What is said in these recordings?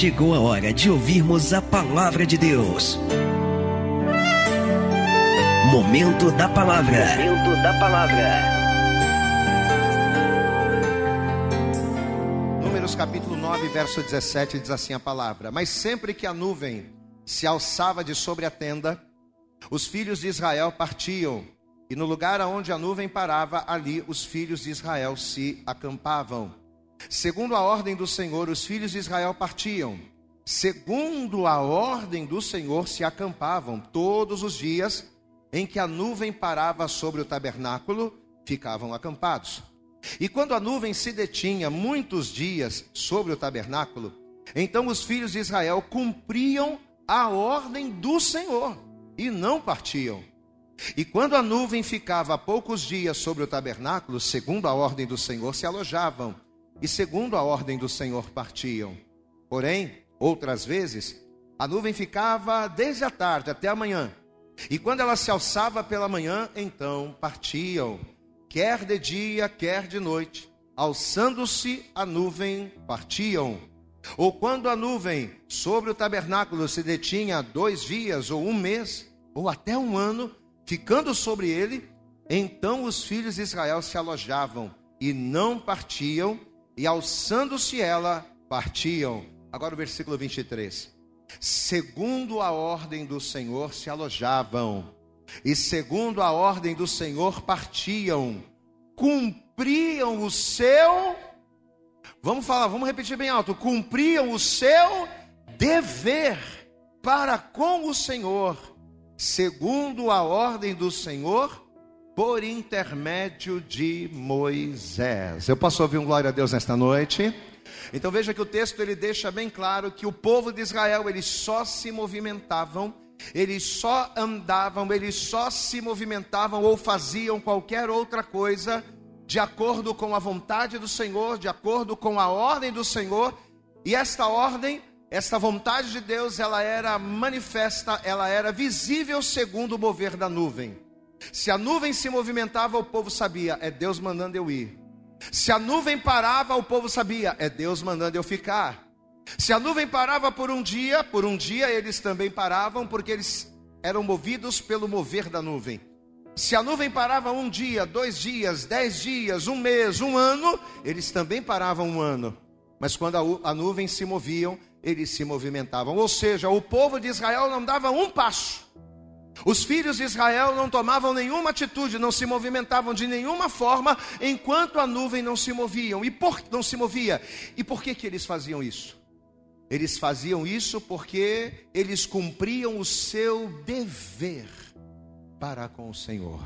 chegou a hora de ouvirmos a palavra de Deus. Momento da palavra. Momento da palavra. Números capítulo 9, verso 17 diz assim a palavra: Mas sempre que a nuvem se alçava de sobre a tenda, os filhos de Israel partiam, e no lugar aonde a nuvem parava, ali os filhos de Israel se acampavam. Segundo a ordem do Senhor, os filhos de Israel partiam. Segundo a ordem do Senhor, se acampavam todos os dias em que a nuvem parava sobre o tabernáculo, ficavam acampados. E quando a nuvem se detinha muitos dias sobre o tabernáculo, então os filhos de Israel cumpriam a ordem do Senhor e não partiam. E quando a nuvem ficava poucos dias sobre o tabernáculo, segundo a ordem do Senhor, se alojavam e segundo a ordem do Senhor partiam. Porém, outras vezes, a nuvem ficava desde a tarde até a manhã, e quando ela se alçava pela manhã, então partiam, quer de dia, quer de noite, alçando-se a nuvem, partiam. Ou quando a nuvem sobre o tabernáculo se detinha dois dias, ou um mês, ou até um ano, ficando sobre ele, então os filhos de Israel se alojavam e não partiam, e alçando-se ela, partiam. Agora o versículo 23. Segundo a ordem do Senhor se alojavam, e segundo a ordem do Senhor partiam, cumpriam o seu. Vamos falar, vamos repetir bem alto: cumpriam o seu dever para com o Senhor, segundo a ordem do Senhor, por intermédio de Moisés. Eu posso ouvir um glória a Deus nesta noite? Então veja que o texto ele deixa bem claro que o povo de Israel eles só se movimentavam, eles só andavam, eles só se movimentavam ou faziam qualquer outra coisa de acordo com a vontade do Senhor, de acordo com a ordem do Senhor, e esta ordem, esta vontade de Deus, ela era manifesta, ela era visível segundo o mover da nuvem. Se a nuvem se movimentava, o povo sabia, é Deus mandando eu ir. Se a nuvem parava, o povo sabia, é Deus mandando eu ficar. Se a nuvem parava por um dia, por um dia eles também paravam, porque eles eram movidos pelo mover da nuvem. Se a nuvem parava um dia, dois dias, dez dias, um mês, um ano, eles também paravam um ano. Mas quando a, nuvem se moviam, eles se movimentavam. Ou seja, o povo de Israel não dava um passo os filhos de Israel não tomavam nenhuma atitude, não se movimentavam de nenhuma forma enquanto a nuvem não se moviam. E por não se movia? E por que que eles faziam isso? Eles faziam isso porque eles cumpriam o seu dever para com o Senhor.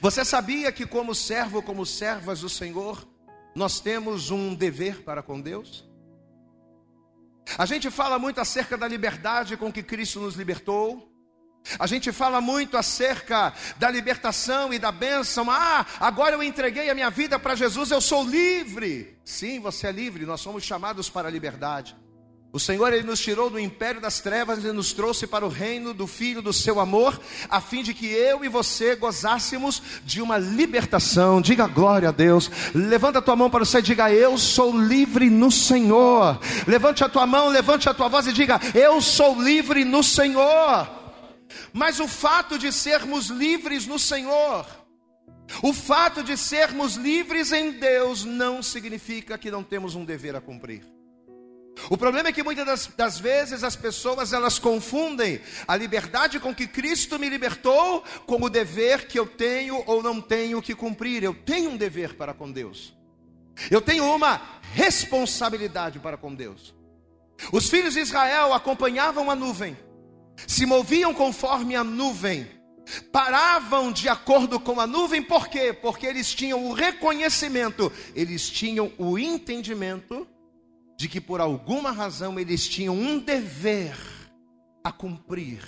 Você sabia que como servo, como servas do Senhor, nós temos um dever para com Deus? A gente fala muito acerca da liberdade com que Cristo nos libertou. A gente fala muito acerca da libertação e da bênção. Ah, agora eu entreguei a minha vida para Jesus, eu sou livre. Sim, você é livre, nós somos chamados para a liberdade. O Senhor ele nos tirou do império das trevas e nos trouxe para o reino do Filho do seu amor, a fim de que eu e você gozássemos de uma libertação. Diga glória a Deus. Levanta a tua mão para você e diga: Eu sou livre no Senhor. Levante a tua mão, levante a tua voz e diga: Eu sou livre no Senhor. Mas o fato de sermos livres no Senhor, o fato de sermos livres em Deus, não significa que não temos um dever a cumprir. O problema é que muitas das, das, vezes as pessoas elas confundem a liberdade com que Cristo me libertou com o dever que eu tenho ou não tenho que cumprir. Eu tenho um dever para com Deus. Eu tenho uma responsabilidade para com Deus. Os filhos de Israel acompanhavam a nuvem se moviam conforme a nuvem, paravam de acordo com a nuvem, por quê? Porque eles tinham o reconhecimento, eles tinham o entendimento de que por alguma razão eles tinham um dever a cumprir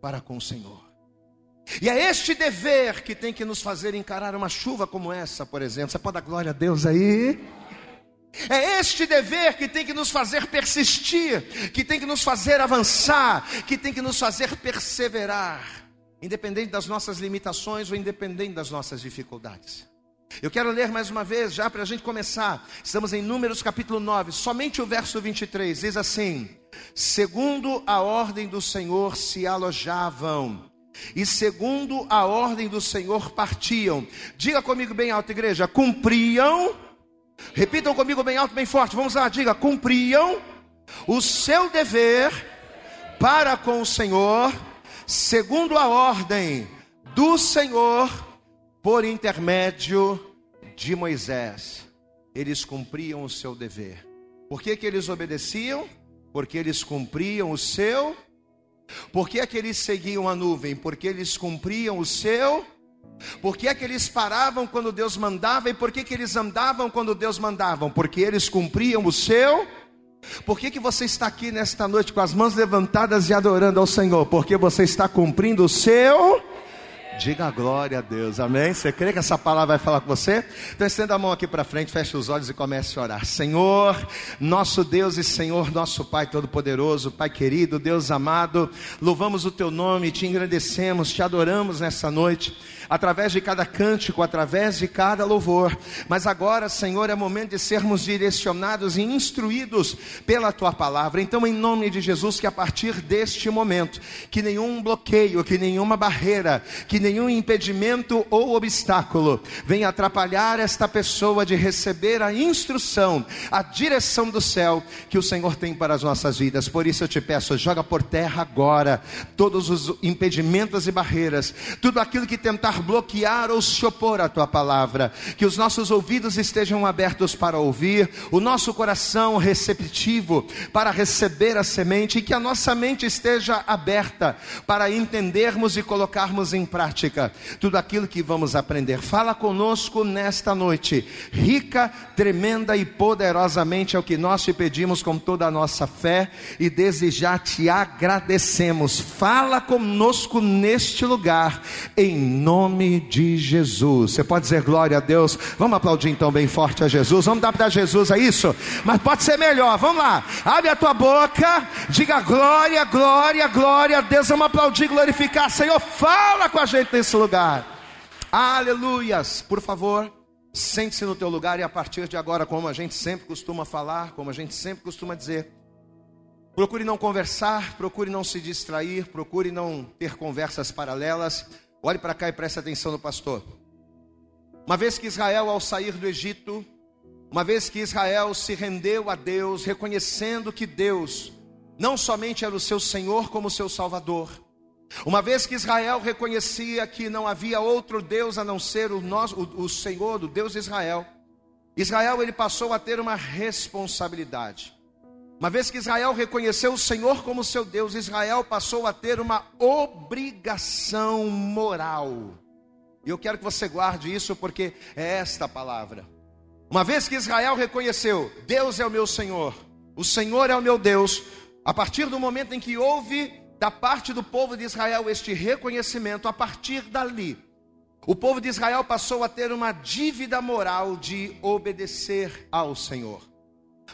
para com o Senhor. E é este dever que tem que nos fazer encarar uma chuva como essa, por exemplo. Você pode dar glória a Deus aí? É este dever que tem que nos fazer persistir, que tem que nos fazer avançar, que tem que nos fazer perseverar, independente das nossas limitações ou independente das nossas dificuldades. Eu quero ler mais uma vez, já para a gente começar. Estamos em Números capítulo 9, somente o verso 23. Diz assim: Segundo a ordem do Senhor se alojavam, e segundo a ordem do Senhor partiam. Diga comigo bem alto, igreja: cumpriam. Repitam comigo bem alto, bem forte. Vamos lá, diga: cumpriam o seu dever para com o Senhor, segundo a ordem do Senhor, por intermédio de Moisés. Eles cumpriam o seu dever. Por que, que eles obedeciam? Porque eles cumpriam o seu. Por que, que eles seguiam a nuvem? Porque eles cumpriam o seu. Por que é que eles paravam quando Deus mandava? E por que, que eles andavam quando Deus mandava? Porque eles cumpriam o seu por que, que você está aqui nesta noite com as mãos levantadas e adorando ao Senhor? Porque você está cumprindo o seu. Diga glória a Deus, amém? Você crê que essa palavra vai falar com você? Então estenda a mão aqui para frente, feche os olhos e comece a orar. Senhor, nosso Deus e Senhor, nosso Pai Todo-Poderoso, Pai querido, Deus amado, louvamos o Teu nome, te engrandecemos, te adoramos nessa noite através de cada cântico, através de cada louvor. Mas agora, Senhor, é momento de sermos direcionados e instruídos pela tua palavra. Então, em nome de Jesus, que a partir deste momento, que nenhum bloqueio, que nenhuma barreira, que nenhum impedimento ou obstáculo venha atrapalhar esta pessoa de receber a instrução, a direção do céu que o Senhor tem para as nossas vidas. Por isso eu te peço, joga por terra agora todos os impedimentos e barreiras, tudo aquilo que tentar bloquear ou se opor à tua palavra. Que os nossos ouvidos estejam abertos para ouvir, o nosso coração receptivo para receber a semente e que a nossa mente esteja aberta para entendermos e colocarmos em prática tudo aquilo que vamos aprender. Fala conosco nesta noite, rica, tremenda e poderosamente é o que nós te pedimos com toda a nossa fé e desde já te agradecemos. Fala conosco neste lugar, em nome nome de Jesus. Você pode dizer glória a Deus? Vamos aplaudir então bem forte a Jesus. Vamos dar para Jesus, é isso? Mas pode ser melhor. Vamos lá. Abre a tua boca, diga glória, glória, glória a Deus. Vamos aplaudir, glorificar. Senhor, fala com a gente nesse lugar. Aleluias. Por favor, sente-se no teu lugar e a partir de agora, como a gente sempre costuma falar, como a gente sempre costuma dizer, Procure não conversar, procure não se distrair, procure não ter conversas paralelas. Olhe para cá e preste atenção no pastor. Uma vez que Israel, ao sair do Egito, uma vez que Israel se rendeu a Deus, reconhecendo que Deus não somente era o seu Senhor, como o seu Salvador, uma vez que Israel reconhecia que não havia outro Deus a não ser o, nosso, o, o Senhor, o Deus de Israel, Israel ele passou a ter uma responsabilidade. Uma vez que Israel reconheceu o Senhor como seu Deus, Israel passou a ter uma obrigação moral. E eu quero que você guarde isso porque é esta palavra. Uma vez que Israel reconheceu, Deus é o meu Senhor, o Senhor é o meu Deus, a partir do momento em que houve da parte do povo de Israel este reconhecimento, a partir dali, o povo de Israel passou a ter uma dívida moral de obedecer ao Senhor.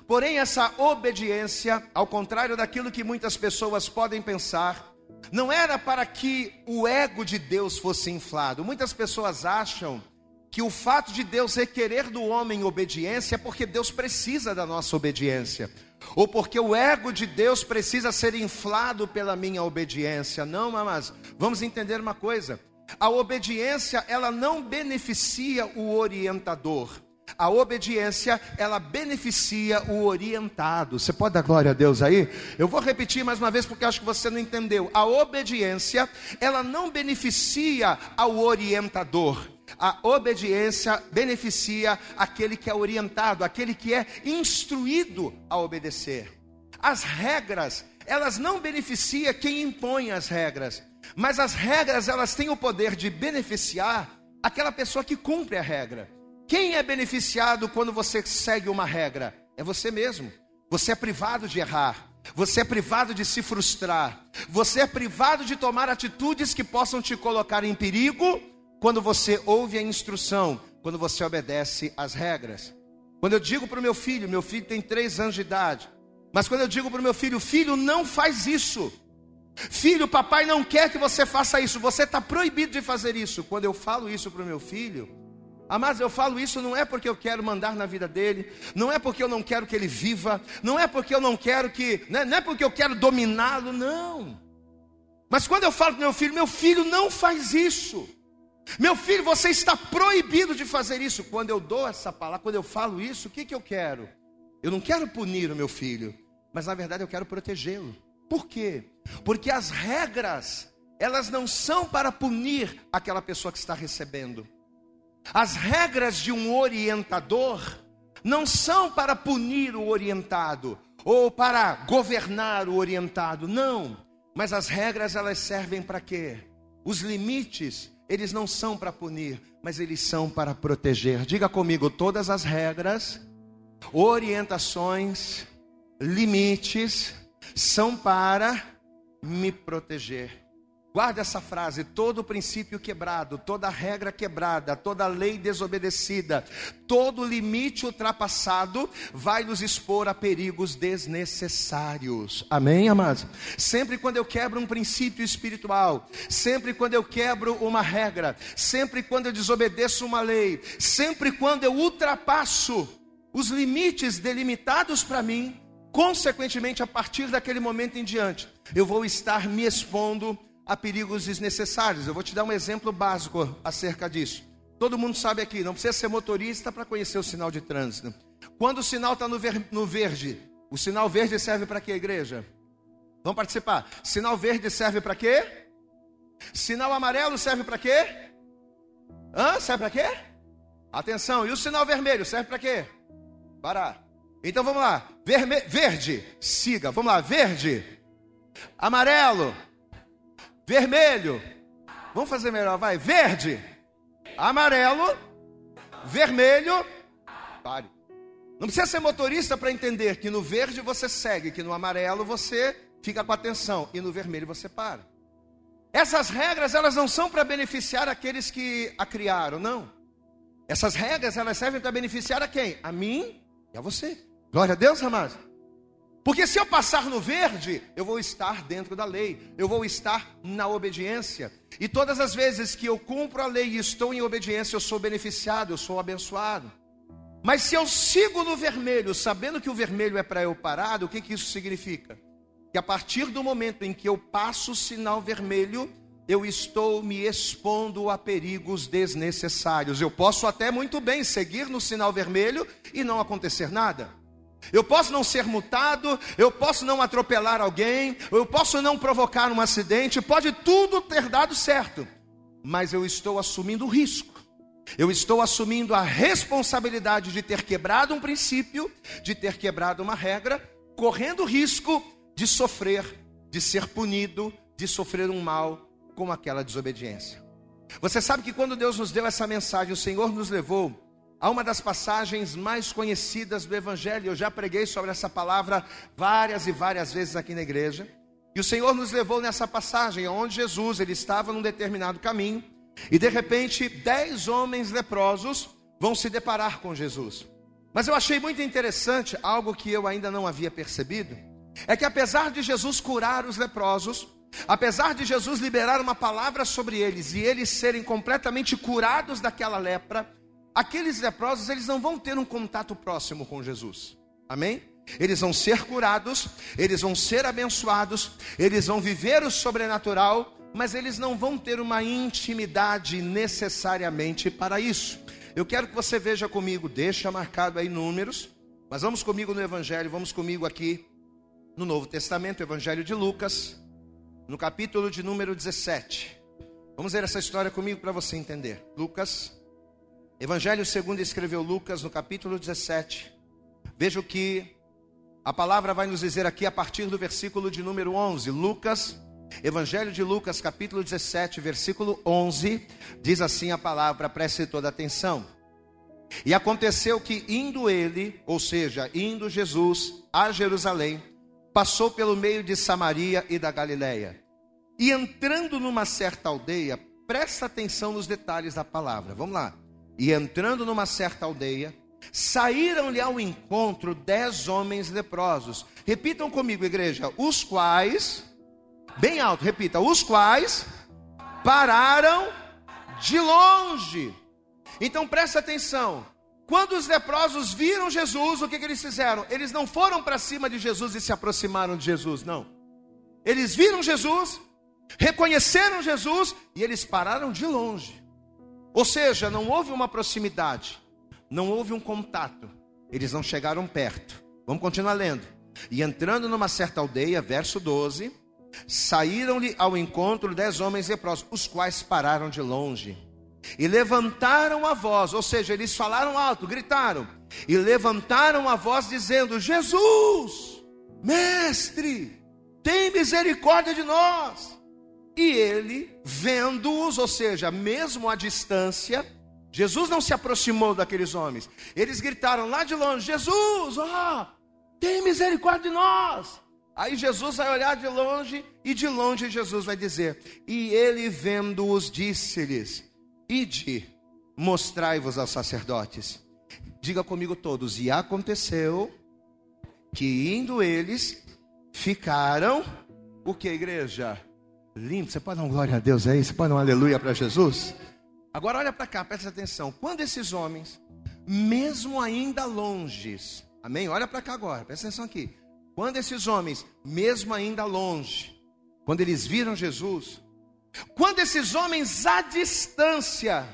Porém, essa obediência, ao contrário daquilo que muitas pessoas podem pensar, não era para que o ego de Deus fosse inflado. Muitas pessoas acham que o fato de Deus requerer do homem obediência é porque Deus precisa da nossa obediência, ou porque o ego de Deus precisa ser inflado pela minha obediência. Não, mas vamos entender uma coisa: a obediência ela não beneficia o orientador, a obediência, ela beneficia o orientado. Você pode dar glória a Deus aí? Eu vou repetir mais uma vez porque acho que você não entendeu. A obediência, ela não beneficia ao orientador. A obediência beneficia aquele que é orientado, aquele que é instruído a obedecer. As regras, elas não beneficiam quem impõe as regras, mas as regras, elas têm o poder de beneficiar aquela pessoa que cumpre a regra. Quem é beneficiado quando você segue uma regra? É você mesmo. Você é privado de errar. Você é privado de se frustrar. Você é privado de tomar atitudes que possam te colocar em perigo quando você ouve a instrução, quando você obedece às regras. Quando eu digo para o meu filho, meu filho tem três anos de idade, mas quando eu digo para o meu filho, filho, não faz isso. Filho, papai não quer que você faça isso, você está proibido de fazer isso. Quando eu falo isso para o meu filho, Mas eu falo isso não é porque eu quero mandar na vida dele, não é porque eu não quero que ele viva, não é porque eu não quero que, não é, não é porque eu quero dominá-lo, não. Mas quando eu falo para meu filho, meu filho não faz isso. Meu filho, você está proibido de fazer isso. Quando eu dou essa palavra, quando eu falo isso, o que, que eu quero? Eu não quero punir o meu filho, mas na verdade eu quero protegê-lo. Por quê? Porque as regras, elas não são para punir aquela pessoa que está recebendo. As regras de um orientador não são para punir o orientado ou para governar o orientado, não. Mas as regras elas servem para quê? Os limites, eles não são para punir, mas eles são para proteger. Diga comigo, todas as regras, orientações, limites são para me proteger. Guarde essa frase: todo princípio quebrado, toda regra quebrada, toda lei desobedecida, todo limite ultrapassado vai nos expor a perigos desnecessários. Amém, amados? Sempre quando eu quebro um princípio espiritual, sempre quando eu quebro uma regra, sempre quando eu desobedeço uma lei, sempre quando eu ultrapasso os limites delimitados para mim, consequentemente, a partir daquele momento em diante, eu vou estar me expondo a perigos desnecessários. Eu vou te dar um exemplo básico acerca disso. Todo mundo sabe aqui, não precisa ser motorista para conhecer o sinal de trânsito. Quando o sinal está no, ver, no, verde, o sinal verde serve para quê, igreja? Vamos participar. Sinal verde serve para quê? Sinal amarelo serve para quê? Hã? Serve para quê? Atenção, e o sinal vermelho serve para quê? Parar. Então vamos lá. Verme verde, siga. Vamos lá, verde. Amarelo, vermelho. Vamos fazer melhor, vai. Verde, amarelo, vermelho. Pare. Não precisa ser motorista para entender que no verde você segue, que no amarelo você fica com atenção e no vermelho você para. Essas regras elas não são para beneficiar aqueles que a criaram, não. Essas regras elas servem para beneficiar a quem? A mim e a você. Glória a Deus, amados. Porque se eu passar no verde, eu vou estar dentro da lei, eu vou estar na obediência. E todas as vezes que eu cumpro a lei e estou em obediência, eu sou beneficiado, eu sou abençoado. Mas se eu sigo no vermelho, sabendo que o vermelho é para eu parar, o que, que isso significa? Que a partir do momento em que eu passo o sinal vermelho, eu estou me expondo a perigos desnecessários. Eu posso até muito bem seguir no sinal vermelho e não acontecer nada. Eu posso não ser multado, eu posso não atropelar alguém, eu posso não provocar um acidente, pode tudo ter dado certo, mas eu estou assumindo o risco, eu estou assumindo a responsabilidade de ter quebrado um princípio, de ter quebrado uma regra, correndo o risco de sofrer, de ser punido, de sofrer um mal com aquela desobediência. Você sabe que quando Deus nos deu essa mensagem, o Senhor nos levou Há uma das passagens mais conhecidas do Evangelho, eu já preguei sobre essa palavra várias e várias vezes aqui na igreja. E o Senhor nos levou nessa passagem, onde Jesus ele estava num determinado caminho, e de repente dez homens leprosos vão se deparar com Jesus. Mas eu achei muito interessante algo que eu ainda não havia percebido, é que apesar de Jesus curar os leprosos, apesar de Jesus liberar uma palavra sobre eles e eles serem completamente curados daquela lepra, aqueles leprosos, eles não vão ter um contato próximo com Jesus. Amém? Eles vão ser curados, eles vão ser abençoados, eles vão viver o sobrenatural, mas eles não vão ter uma intimidade necessariamente para isso. Eu quero que você veja comigo, deixa marcado aí números, mas vamos comigo no Evangelho, vamos comigo aqui no Novo Testamento, Evangelho de Lucas, no capítulo de número 17. Vamos ver essa história comigo para você entender. Lucas Evangelho segundo escreveu Lucas no capítulo 17. Veja o que a palavra vai nos dizer aqui a partir do versículo de número 11. Lucas, Evangelho de Lucas, capítulo 17, versículo 11, diz assim a palavra, preste toda atenção. E aconteceu que indo ele, ou seja, indo Jesus a Jerusalém, passou pelo meio de Samaria e da Galiléia. E entrando numa certa aldeia, presta atenção nos detalhes da palavra. Vamos lá. E entrando numa certa aldeia, saíram-lhe ao encontro dez homens leprosos. Repitam comigo, igreja. Os quais, bem alto, repita. Os quais pararam de longe Então presta atenção. Quando os leprosos viram Jesus, o que, que eles fizeram? Eles não foram para cima de Jesus e se aproximaram de Jesus, não. Eles viram Jesus, reconheceram Jesus e eles pararam de longe. Ou seja, não houve uma proximidade, não houve um contato, eles não chegaram perto. Vamos continuar lendo. E entrando numa certa aldeia, verso 12, saíram-lhe ao encontro dez homens leprosos, os quais pararam de longe e levantaram a voz, ou seja, eles falaram alto, gritaram, e levantaram a voz dizendo: Jesus, mestre, tem misericórdia de nós. E ele, vendo-os, ou seja, mesmo à distância, Jesus não se aproximou daqueles homens. Eles gritaram lá de longe: Jesus, oh, tem misericórdia de nós. Aí Jesus vai olhar de longe e de longe Jesus vai dizer: E ele vendo-os disse-lhes: Ide, mostrai-vos aos sacerdotes. Diga comigo todos: E aconteceu que indo eles, ficaram, o que, igreja? Lindo. Você pode dar um glória a Deus aí? Você pode dar um aleluia para Jesus? Agora olha para cá, presta atenção. Quando esses homens, mesmo ainda longes, amém? Olha para cá agora, presta atenção aqui. Quando esses homens, mesmo ainda longe, quando eles viram Jesus, quando esses homens à distância,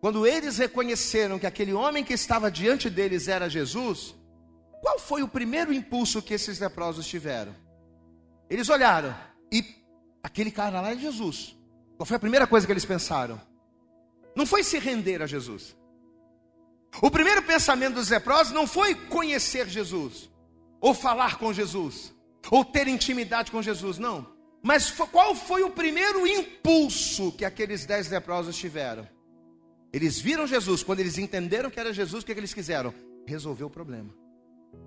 quando eles reconheceram que aquele homem que estava diante deles era Jesus, qual foi o primeiro impulso que esses leprosos tiveram? Eles olharam e aquele cara lá é Jesus. Qual foi a primeira coisa que eles pensaram? Não foi se render a Jesus. O primeiro pensamento dos leprosos não foi conhecer Jesus, ou falar com Jesus, ou ter intimidade com Jesus, não. Mas qual foi o primeiro impulso que aqueles dez leprosos tiveram? Eles viram Jesus, quando eles entenderam que era Jesus, o que, é que eles quiseram? Resolver o problema.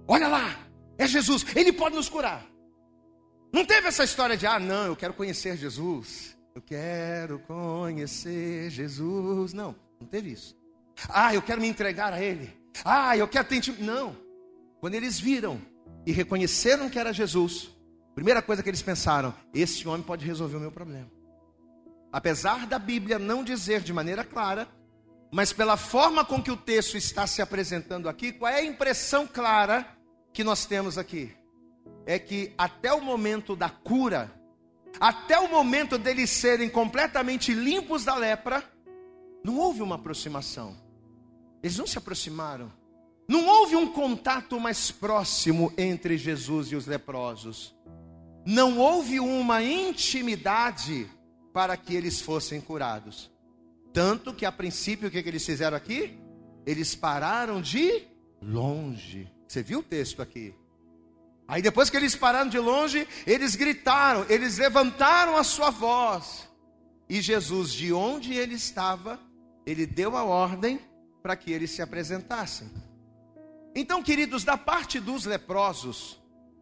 Olha lá, é Jesus, ele pode nos curar. Não teve essa história de, ah, não, eu quero conhecer Jesus. Eu quero conhecer Jesus. Não, não teve isso. Ah, eu quero me entregar a Ele. Ah, eu quero ter. Não. Quando eles viram e reconheceram que era Jesus, Primeira coisa que eles pensaram: esse homem pode resolver o meu problema. Apesar da Bíblia não dizer de maneira clara, mas pela forma com que o texto está se apresentando aqui, qual é a impressão clara que nós temos aqui? É que até o momento da cura, até o momento deles serem completamente limpos da lepra, não houve uma aproximação. Eles não se aproximaram. Não houve um contato mais próximo entre Jesus e os leprosos não houve uma intimidade para que eles fossem curados. Tanto que a princípio o que, eles fizeram aqui? Eles pararam de longe. Você viu o texto aqui? Aí depois que eles pararam de longe, eles gritaram, eles levantaram a sua voz. E Jesus, de onde ele estava, ele deu a ordem para que eles se apresentassem. Então, queridos, da parte dos leprosos,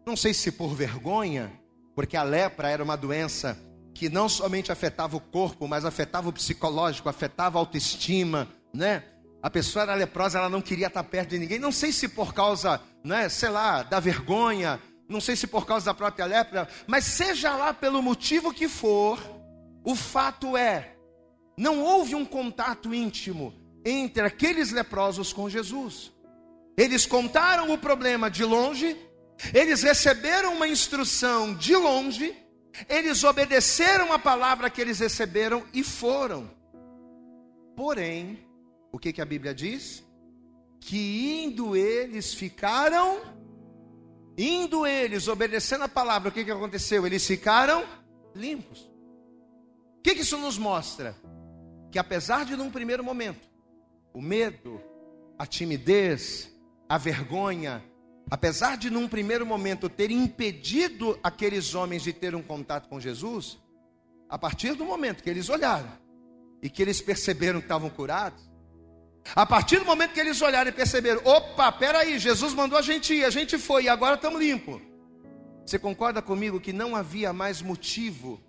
não sei se por vergonha, porque a lepra era uma doença que não somente afetava o corpo, mas afetava o psicológico, afetava a autoestima, né? A pessoa era leprosa, ela não queria estar perto de ninguém. Não sei se por causa, né, sei lá, da vergonha, não sei se por causa da própria lepra, mas seja lá pelo motivo que for, o fato é, não houve um contato íntimo entre aqueles leprosos com Jesus. Eles contaram o problema de longe, eles receberam uma instrução de longe, eles obedeceram a palavra que eles receberam e foram. Porém, o que, que a Bíblia diz? Que indo eles ficaram, indo eles, obedecendo a palavra, o que, que aconteceu? Eles ficaram limpos. O que, que isso nos mostra? Que apesar de num primeiro momento, o medo, a timidez, a vergonha, apesar de num primeiro momento ter impedido aqueles homens de ter um contato com Jesus, a partir do momento que eles olharam e que eles perceberam que estavam curados, a partir do momento que eles olharam e perceberam, opa, peraí, Jesus mandou a gente ir, a gente foi e agora estamos limpos. Você concorda comigo que não havia mais motivo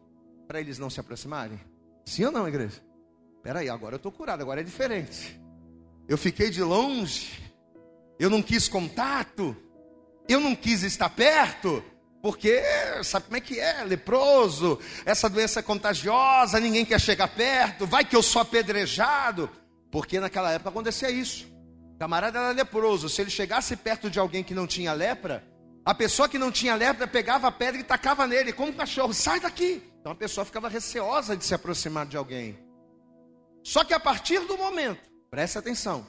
para eles não se aproximarem? Sim ou não, igreja? Peraí, agora eu estou curado, agora é diferente. Eu fiquei de longe, eu não quis contato, eu não quis estar perto, porque sabe como é que é? Leproso, essa doença é contagiosa, ninguém quer chegar perto, vai que eu sou apedrejado. Porque naquela época acontecia isso. O camarada era leproso. Se ele chegasse perto de alguém que não tinha lepra, a pessoa que não tinha lepra pegava a pedra e tacava nele, como um cachorro, sai daqui. Então a pessoa ficava receosa de se aproximar de alguém. Só que a partir do momento, preste atenção,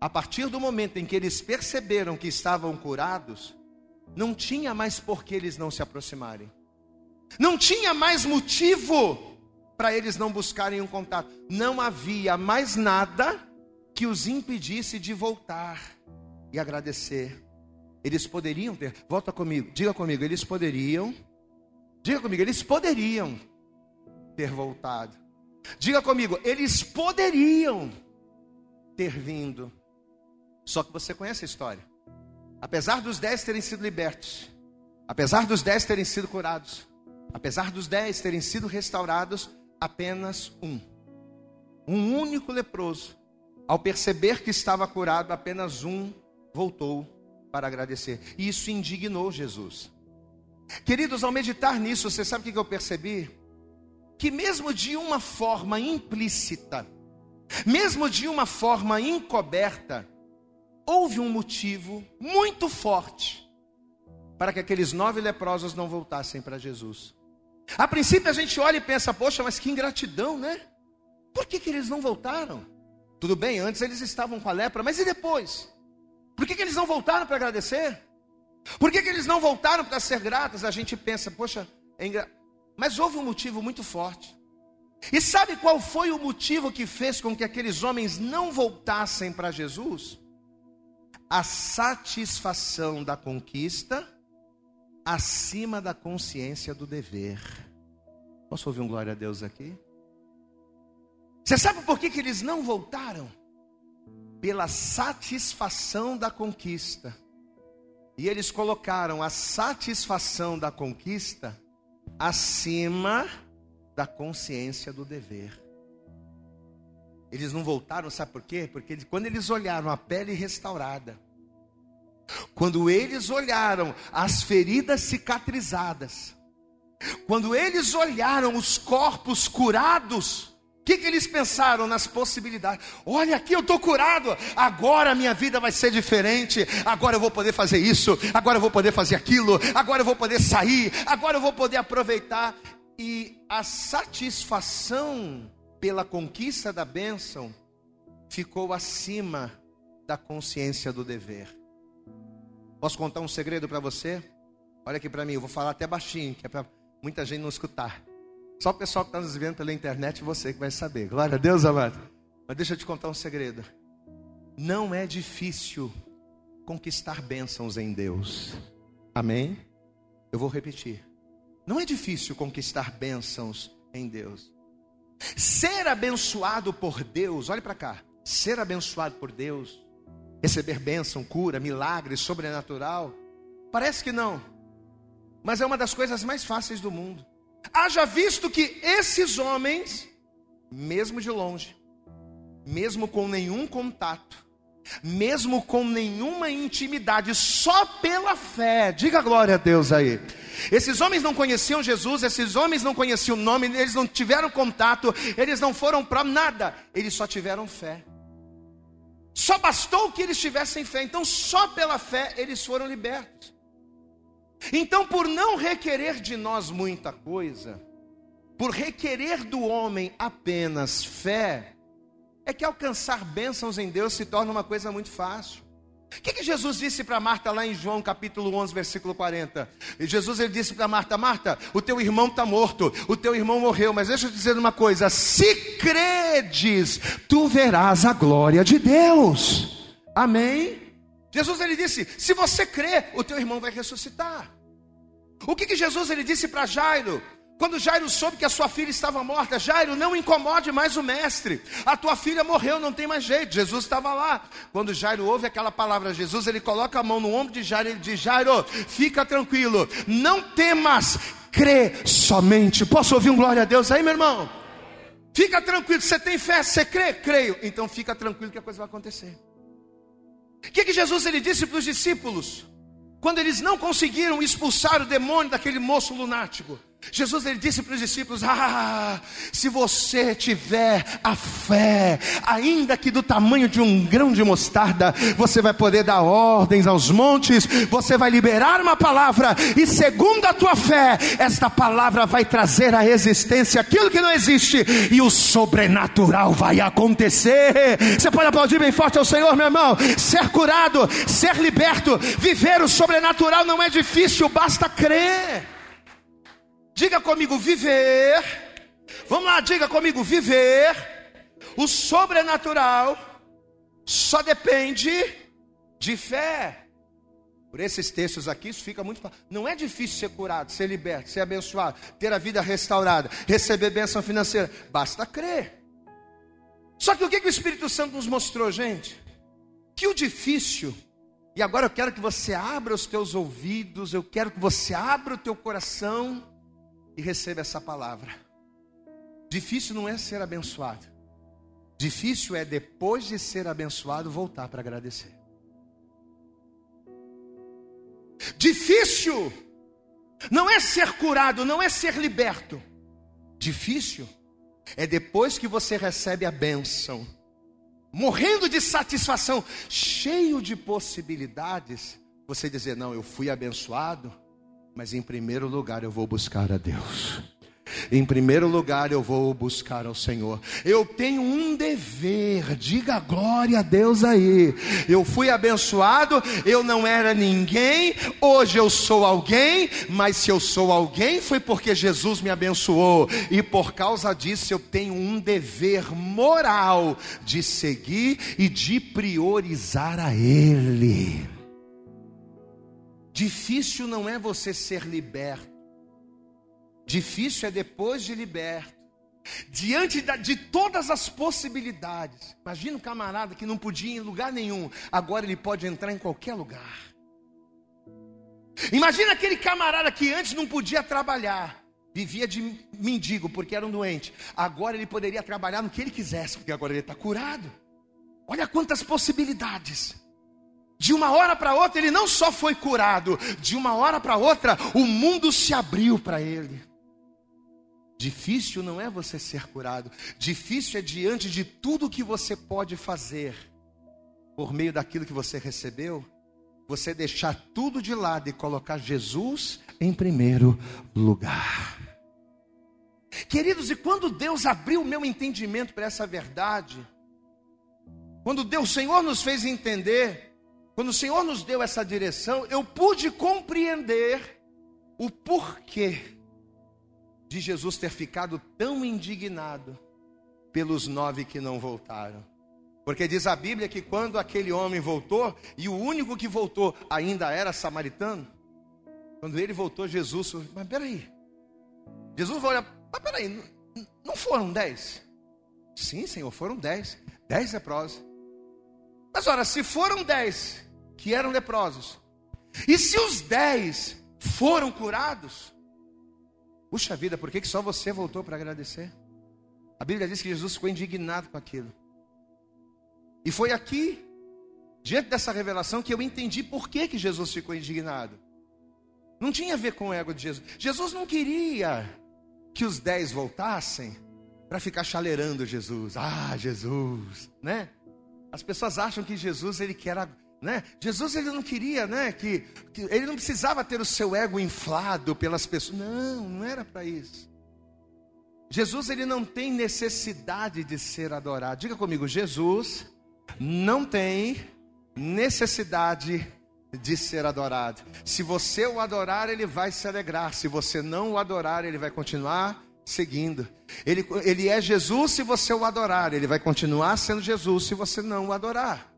a partir do momento em que eles perceberam que estavam curados, não tinha mais por que eles não se aproximarem. Não tinha mais motivo para eles não buscarem um contato. Não havia mais nada que os impedisse de voltar e agradecer. Eles poderiam ter, volta comigo, diga comigo, eles poderiam, diga comigo, eles poderiam ter voltado. Diga comigo, eles poderiam ter vindo. Só que você conhece a história. Apesar dos dez terem sido libertos, apesar dos dez terem sido curados, apesar dos dez terem sido restaurados, apenas um, um único leproso, ao perceber que estava curado, apenas um voltou para agradecer. E isso indignou Jesus. Queridos, ao meditar nisso, você sabe o que eu percebi? Que mesmo de uma forma implícita, mesmo de uma forma encoberta, houve um motivo muito forte para que aqueles nove leprosos não voltassem para Jesus. A princípio a gente olha e pensa, poxa, mas que ingratidão, né? Por que, que eles não voltaram? Tudo bem, antes eles estavam com a lepra, mas e depois? Por que, que eles não voltaram para agradecer? Por que, que eles não voltaram para ser gratos? A gente pensa, poxa, é ingra... mas houve um motivo muito forte. E sabe qual foi o motivo que fez com que aqueles homens não voltassem para Jesus? A satisfação da conquista acima da consciência do dever. Posso ouvir um glória a Deus aqui? Você sabe por que, que eles não voltaram? Pela satisfação da conquista. E eles colocaram a satisfação da conquista acima da consciência do dever. Eles não voltaram, sabe por quê? Porque quando eles olharam a pele restaurada, quando eles olharam as feridas cicatrizadas, quando eles olharam os corpos curados, o que, que, eles pensaram nas possibilidades? Olha aqui, eu estou curado, agora a minha vida vai ser diferente, agora eu vou poder fazer isso, agora eu vou poder fazer aquilo, agora eu vou poder sair, agora eu vou poder aproveitar. E a satisfação pela conquista da bênção ficou acima da consciência do dever. Posso contar um segredo para você? Olha aqui para mim, eu vou falar até baixinho, que é para muita gente não escutar. Só o pessoal que está nos vendo pela internet, você que vai saber. Glória a Deus, amado. Mas deixa eu te contar um segredo. Não é difícil conquistar bênçãos em Deus. Amém? Eu vou repetir. Não é difícil conquistar bênçãos em Deus. Ser abençoado por Deus, olhe para cá. Ser abençoado por Deus receber bênção, cura, milagre, sobrenatural? Parece que não, mas é uma das coisas mais fáceis do mundo. Haja visto que esses homens, mesmo de longe, mesmo com nenhum contato, mesmo com nenhuma intimidade, só pela fé, diga glória a Deus aí. Esses homens não conheciam Jesus, esses homens não conheciam o nome, eles não tiveram contato, eles não foram para nada, eles só tiveram fé. Só bastou que eles tivessem fé. Então, só pela fé eles foram libertos. Então, por não requerer de nós muita coisa, por requerer do homem apenas fé, é que alcançar bênçãos em Deus se torna uma coisa muito fácil. O que, que, Jesus disse para Marta lá em João capítulo 11, versículo 40? E Jesus ele disse para Marta: Marta, o teu irmão está morto, o teu irmão morreu, mas deixa eu te dizer uma coisa: se credes, tu verás a glória de Deus. Amém? Jesus ele disse: se você crê, o teu irmão vai ressuscitar. O que, que Jesus ele disse para Jairo? Quando Jairo soube que a sua filha estava morta, Jairo, não incomode mais o mestre. A tua filha morreu, não tem mais jeito. Jesus estava lá. Quando Jairo ouve aquela palavra, Jesus, ele coloca a mão no ombro de Jairo e diz: Jairo, fica tranquilo, não temas, crê somente. Posso ouvir um glória a Deus aí, meu irmão? Fica tranquilo, você tem fé, você crê? Creio. Então fica tranquilo que a coisa vai acontecer. O que, que Jesus ele disse para os discípulos? Quando eles não conseguiram expulsar o demônio daquele moço lunático. Jesus ele disse para os discípulos: Ah, se você tiver a fé, ainda que do tamanho de um grão de mostarda, você vai poder dar ordens aos montes, você vai liberar uma palavra, e segundo a tua fé, esta palavra vai trazer à existência aquilo que não existe, e o sobrenatural vai acontecer. Você pode aplaudir bem forte ao Senhor, meu irmão. Ser curado, ser liberto, viver o sobrenatural não é difícil, basta crer. Diga comigo, viver. Vamos lá, diga comigo, viver. O sobrenatural só depende de fé. Por esses textos aqui, isso fica muito. Não é difícil ser curado, ser liberto, ser abençoado, ter a vida restaurada, receber bênção financeira. Basta crer. Só que o que, que o Espírito Santo nos mostrou, gente? Que o difícil, e agora eu quero que você abra os teus ouvidos, eu quero que você abra o teu coração e receba essa palavra. Difícil não é ser abençoado. Difícil é depois de ser abençoado voltar para agradecer. Difícil não é ser curado, não é ser liberto. Difícil é depois que você recebe a bênção, morrendo de satisfação, cheio de possibilidades, você dizer: Não, eu fui abençoado, mas em primeiro lugar eu vou buscar a Deus. Em primeiro lugar eu vou buscar ao Senhor. Eu tenho um dever, diga glória a Deus aí. Eu fui abençoado, eu não era ninguém, hoje eu sou alguém, mas se eu sou alguém foi porque Jesus me abençoou, e por causa disso eu tenho um dever moral de seguir e de priorizar a Ele. Difícil não é você ser liberto, difícil é depois de liberto, diante de todas as possibilidades. Imagina um camarada que não podia ir em lugar nenhum, agora ele pode entrar em qualquer lugar. Imagina aquele camarada que antes não podia trabalhar, vivia de mendigo porque era um doente, agora ele poderia trabalhar no que ele quisesse, porque agora ele está curado. Olha quantas possibilidades. De uma hora para outra, ele não só foi curado, de uma hora para outra, o mundo se abriu para ele. Difícil não é você ser curado, difícil é diante de tudo que você pode fazer, por meio daquilo que você recebeu, você deixar tudo de lado e colocar Jesus em primeiro lugar. Queridos, e quando Deus abriu o meu entendimento para essa verdade, quando Deus, Senhor nos fez entender quando o Senhor nos deu essa direção, eu pude compreender o porquê de Jesus ter ficado tão indignado pelos nove que não voltaram. Porque diz a Bíblia que quando aquele homem voltou, e o único que voltou ainda era samaritano, quando ele voltou, Jesus, mas peraí, Jesus vai olhar, mas peraí, não foram dez? Sim, Senhor, foram dez, dez leprosos. Mas ora, se foram dez que eram leprosos, e se os dez foram curados, puxa vida, por que, que só você voltou para agradecer? A Bíblia diz que Jesus ficou indignado com aquilo. E foi aqui, diante dessa revelação, que eu entendi por que, que Jesus ficou indignado. Não tinha a ver com o ego de Jesus. Jesus não queria que os dez voltassem para ficar chalerando Jesus. Ah, Jesus, né? As pessoas acham que Jesus ele quer, né? Jesus ele não queria, né? Que, que ele não precisava ter o seu ego inflado pelas pessoas. Não, não era para isso. Jesus ele não tem necessidade de ser adorado. Diga comigo, Jesus não tem necessidade de ser adorado. Se você o adorar, ele vai se alegrar. Se você não o adorar, ele vai continuar seguindo. Ele, ele é Jesus se você o adorar, ele vai continuar sendo Jesus se você não o adorar.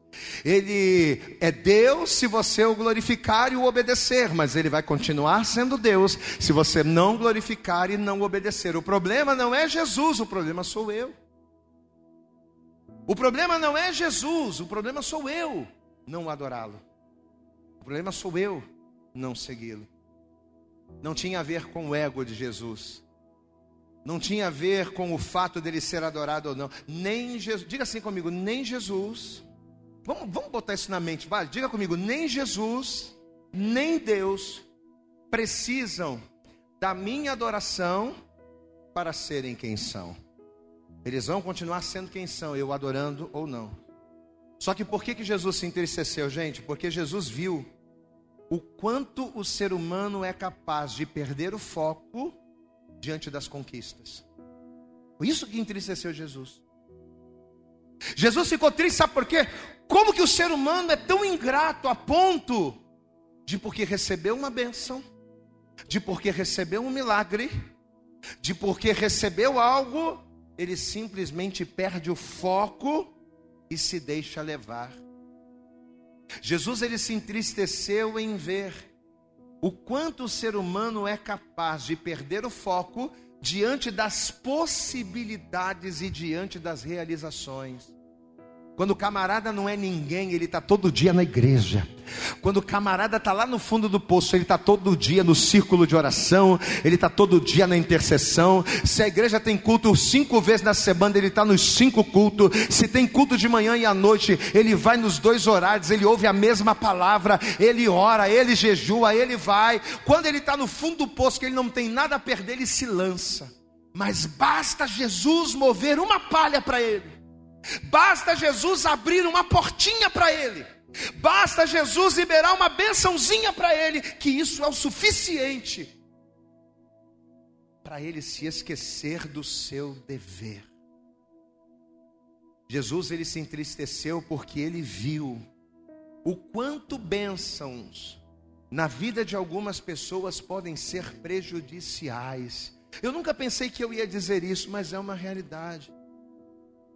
Ele é Deus se você o glorificar e o obedecer, mas ele vai continuar sendo Deus se você não glorificar e não obedecer. O problema não é Jesus, o problema sou eu. O problema não é Jesus, o problema sou eu não adorá-lo. O problema sou eu não segui-lo. Não tinha a ver com o ego de Jesus não tinha a ver com o fato dele ser adorado ou não. Nem Jesus, diga assim comigo, nem Jesus. Vamos, vamos botar isso na mente, vale? Diga comigo, nem Jesus, nem Deus precisam da minha adoração para serem quem são. Eles vão continuar sendo quem são, eu adorando ou não. Só que por que, que Jesus se entristeceu, gente? Porque Jesus viu o quanto o ser humano é capaz de perder o foco diante das conquistas. Foi isso que entristeceu Jesus. Jesus ficou triste, sabe por quê? Como que o ser humano é tão ingrato a ponto de porque recebeu uma bênção, de porque recebeu um milagre, de porque recebeu algo, ele simplesmente perde o foco e se deixa levar. Jesus ele se entristeceu em ver o quanto o ser humano é capaz de perder o foco diante das possibilidades e diante das realizações. Quando o camarada não é ninguém, ele está todo dia na igreja. Quando o camarada está lá no fundo do poço, ele está todo dia no círculo de oração, ele está todo dia na intercessão. Se a igreja tem culto cinco vezes na semana, ele está nos cinco cultos. Se tem culto de manhã e à noite, ele vai nos dois horários, ele ouve a mesma palavra, ele ora, ele jejua, ele vai. Quando ele está no fundo do poço, que ele não tem nada a perder, ele se lança. Mas basta Jesus mover uma palha para ele Basta Jesus abrir uma portinha para ele. Basta Jesus liberar uma bençãozinha para ele, que isso é o suficiente para ele se esquecer do seu dever. Jesus ele se entristeceu porque ele viu o quanto bênçãos na vida de algumas pessoas podem ser prejudiciais. Eu nunca pensei que eu ia dizer isso, mas é uma realidade.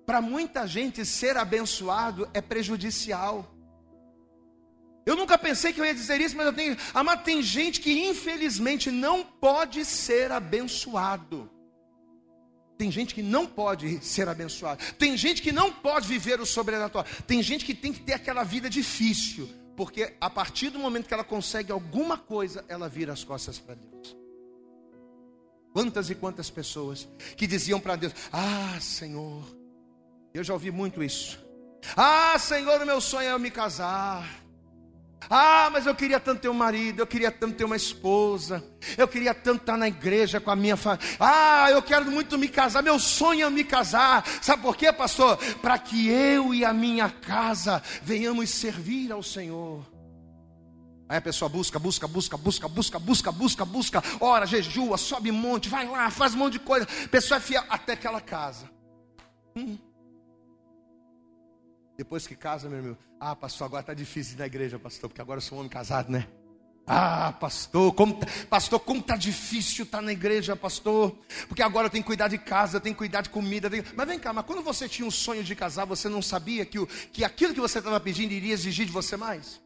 Para muita gente, ser abençoado é prejudicial. Eu nunca pensei que eu ia dizer isso, mas eu tenho. Amado, tem gente que infelizmente não pode ser abençoado. Tem gente que não pode ser abençoado. Tem gente que não pode viver o sobrenatural. Tem gente que tem que ter aquela vida difícil. Porque a partir do momento que ela consegue alguma coisa, ela vira as costas para Deus. Quantas e quantas pessoas que diziam para Deus: Ah, Senhor, eu já ouvi muito isso. Ah, Senhor, o meu sonho é me casar. Ah, mas eu queria tanto ter um marido, eu queria tanto ter uma esposa, eu queria tanto estar na igreja com a minha família. Ah, eu quero muito me casar, meu sonho é me casar. Sabe por quê, pastor? Para que eu e a minha casa venhamos servir ao Senhor. Aí a pessoa busca, busca, busca, busca, busca, busca, busca, busca, ora, jejua, sobe monte, vai lá, faz um monte de coisa. A pessoa é fiel até que ela casa. Hum. Depois que casa, meu irmão, ah, pastor, agora está difícil ir na igreja, pastor, porque agora eu sou um homem casado, né? Ah, pastor, como, tá, pastor, como tá difícil estar tá na igreja, pastor? Porque agora eu tenho que cuidar de casa, eu tenho que cuidar de comida. Tenho... Mas vem cá, mas quando você tinha um sonho de casar, você não sabia que, o, que aquilo que você estava pedindo iria exigir de você mais?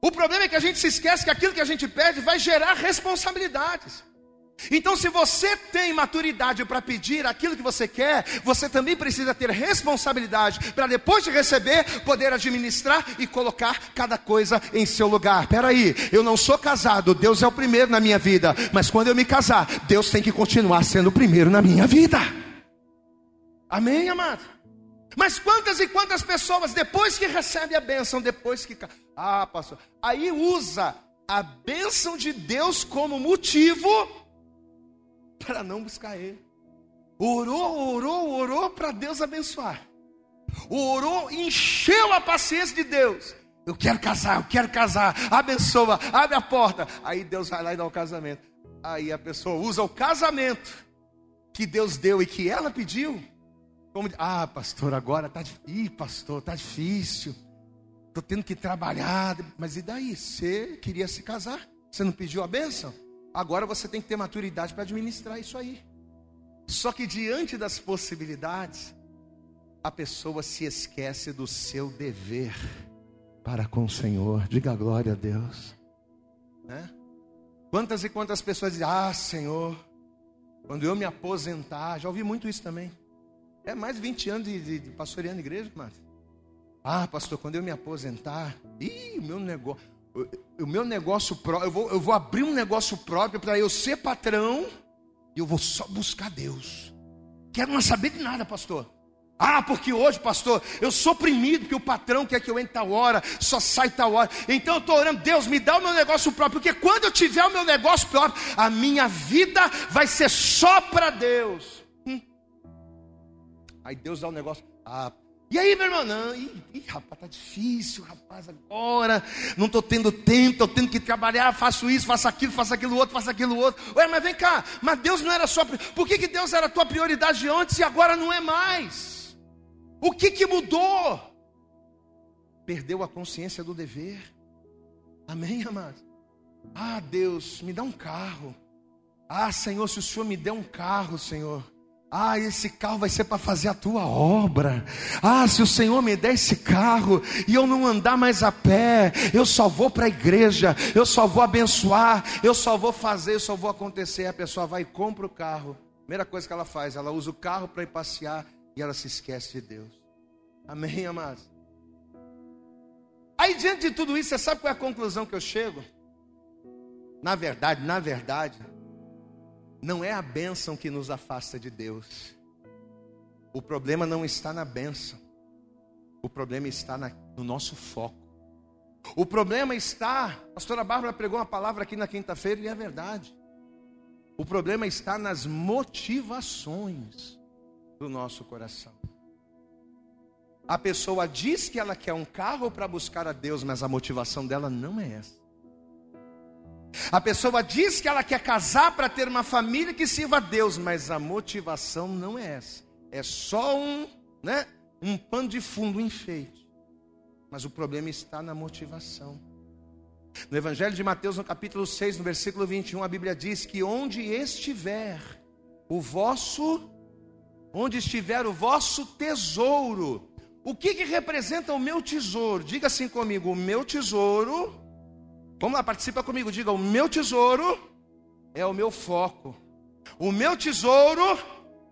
O problema é que a gente se esquece que aquilo que a gente pede vai gerar responsabilidades. Então, se você tem maturidade para pedir aquilo que você quer, você também precisa ter responsabilidade para depois de receber, poder administrar e colocar cada coisa em seu lugar. Peraí, eu não sou casado, Deus é o primeiro na minha vida, mas quando eu me casar, Deus tem que continuar sendo o primeiro na minha vida. Amém, amado? Mas quantas e quantas pessoas, depois que recebe a bênção, depois que. Ah, pastor, aí usa a bênção de Deus como motivo para não buscar Ele. Orou, orou, orou para Deus abençoar. Orou, encheu a paciência de Deus. Eu quero casar, eu quero casar. Abençoa, abre a porta. Aí Deus vai lá e dá o casamento. Aí a pessoa usa o casamento que Deus deu e que ela pediu. Como, ah, pastor, agora tá difícil. Ih, pastor, tá difícil. Estou tendo que trabalhar. Mas e daí? Você queria se casar? Você não pediu a bênção? Agora você tem que ter maturidade para administrar isso aí. Só que diante das possibilidades, a pessoa se esquece do seu dever para com o Senhor. Diga glória a Deus. Né? Quantas e quantas pessoas dizem: Ah, Senhor, quando eu me aposentar, já ouvi muito isso também. É mais de 20 anos de, de, de pastoreando igreja, mas. Ah, pastor, quando eu me aposentar, ih, meu negócio o meu negócio próprio, eu vou, eu vou abrir um negócio próprio para eu ser patrão e eu vou só buscar Deus. Quero não saber de nada, pastor. Ah, porque hoje, pastor, eu sou oprimido, porque o patrão quer que eu entre tal hora, só sai tal hora. Então eu estou orando, Deus, me dá o meu negócio próprio, porque quando eu tiver o meu negócio próprio, a minha vida vai ser só para Deus. Hum. Aí Deus dá um negócio. Ah, e aí, meu irmão? Não, ih, ih, rapaz, tá difícil, rapaz, agora. Não estou tendo tempo, estou tendo que trabalhar, faço isso, faço aquilo, faço aquilo outro, faço aquilo outro. Ué, mas vem cá, mas Deus não era só. Por que, que Deus era a tua prioridade antes e agora não é mais? O que, que mudou? Perdeu a consciência do dever. Amém, amado? Ah, Deus, me dá um carro. Ah, Senhor, se o Senhor me der um carro, Senhor. Ah, esse carro vai ser para fazer a tua obra. Ah, se o Senhor me der esse carro e eu não andar mais a pé, eu só vou para a igreja, eu só vou abençoar, eu só vou fazer, eu só vou acontecer. A pessoa vai e compra o carro. Primeira coisa que ela faz, ela usa o carro para ir passear e ela se esquece de Deus. Amém, amados? Aí, diante de tudo isso, você sabe qual é a conclusão que eu chego? Na verdade, na verdade, não é a bênção que nos afasta de Deus. O problema não está na bênção. O problema está na, no nosso foco. O problema está, a pastora Bárbara pregou uma palavra aqui na quinta-feira e é verdade. O problema está nas motivações do nosso coração. A pessoa diz que ela quer um carro para buscar a Deus, mas a motivação dela não é essa. A pessoa diz que ela quer casar para ter uma família que sirva a Deus, mas a motivação não é essa. É só um, né, um pano de fundo, um enfeite. Mas o problema está na motivação. No Evangelho de Mateus, no capítulo 6, no versículo 21, a Bíblia diz que onde estiver o vosso, onde estiver o vosso tesouro, o que, que representa o meu tesouro? Diga assim comigo: o meu tesouro Vamos lá, participa comigo. Diga: O meu tesouro é o meu foco. O meu tesouro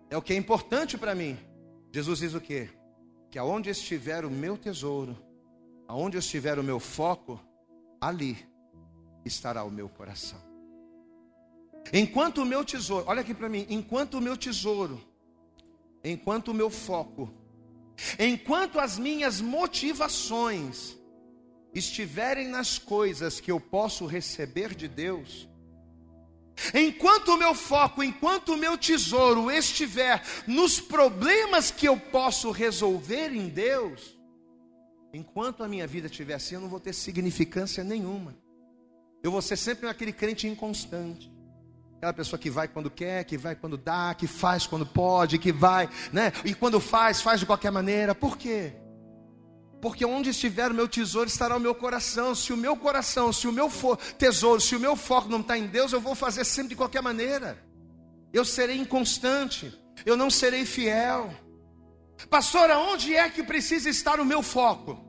é o que é importante para mim. Jesus diz o quê? Que aonde estiver o meu tesouro, aonde estiver o meu foco, ali estará o meu coração. Enquanto o meu tesouro, olha aqui para mim, enquanto o meu tesouro, enquanto o meu foco, enquanto as minhas motivações estiverem nas coisas que eu posso receber de Deus, enquanto o meu foco, enquanto o meu tesouro estiver nos problemas que eu posso resolver em Deus, enquanto a minha vida estiver assim, eu não vou ter significância nenhuma. Eu vou ser sempre aquele crente inconstante. Aquela pessoa que vai quando quer, que vai quando dá, que faz quando pode, que vai, né? E quando faz, faz de qualquer maneira. Por quê? Porque onde estiver o meu tesouro estará o meu coração. Se o meu coração, se o meu tesouro, se o meu foco não está em Deus, eu vou fazer sempre de qualquer maneira. Eu serei inconstante, eu não serei fiel. Pastor, aonde é que precisa estar o meu foco?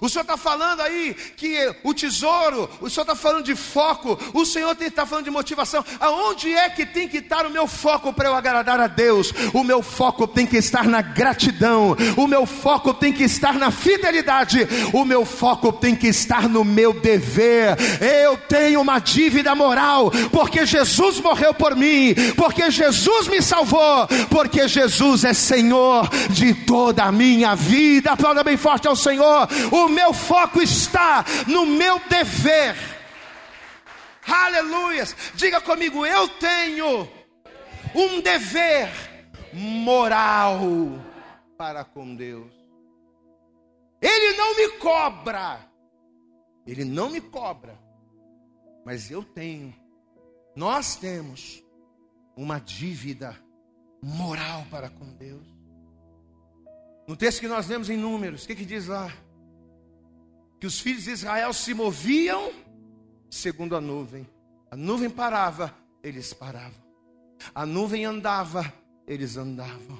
O Senhor está falando aí que o tesouro, o Senhor está falando de foco, o Senhor está falando de motivação. Aonde é que tem que estar o meu foco para eu agradar a Deus? O meu foco tem que estar na gratidão, o meu foco tem que estar na fidelidade, o meu foco tem que estar no meu dever. Eu tenho uma dívida moral, porque Jesus morreu por mim, porque Jesus me salvou, porque Jesus é Senhor de toda a minha vida. Aplauda bem forte ao Senhor. O o meu foco está no meu dever. Aleluias. Diga comigo, eu tenho um dever moral para com Deus. Ele não me cobra. Ele não me cobra. Mas eu tenho. Nós temos uma dívida moral para com Deus. No texto que nós lemos em Números, o que, que diz lá? Que os filhos de Israel se moviam segundo a nuvem. A nuvem parava, eles paravam. A nuvem andava, eles andavam.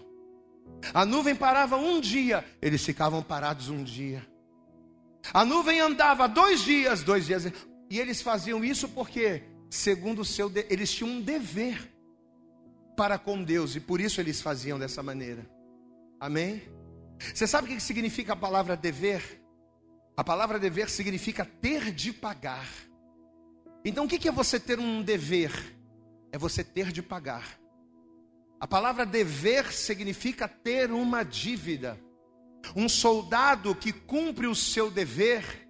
A nuvem parava um dia, eles ficavam parados um dia. A nuvem andava dois dias, dois dias. E eles faziam isso porque, segundo o seu, eles tinham um dever para com Deus e por isso eles faziam dessa maneira. Amém? Você sabe o que significa a palavra dever? A palavra dever significa ter de pagar. Então o que é você ter um dever? É você ter de pagar. A palavra dever significa ter uma dívida. Um soldado que cumpre o seu dever,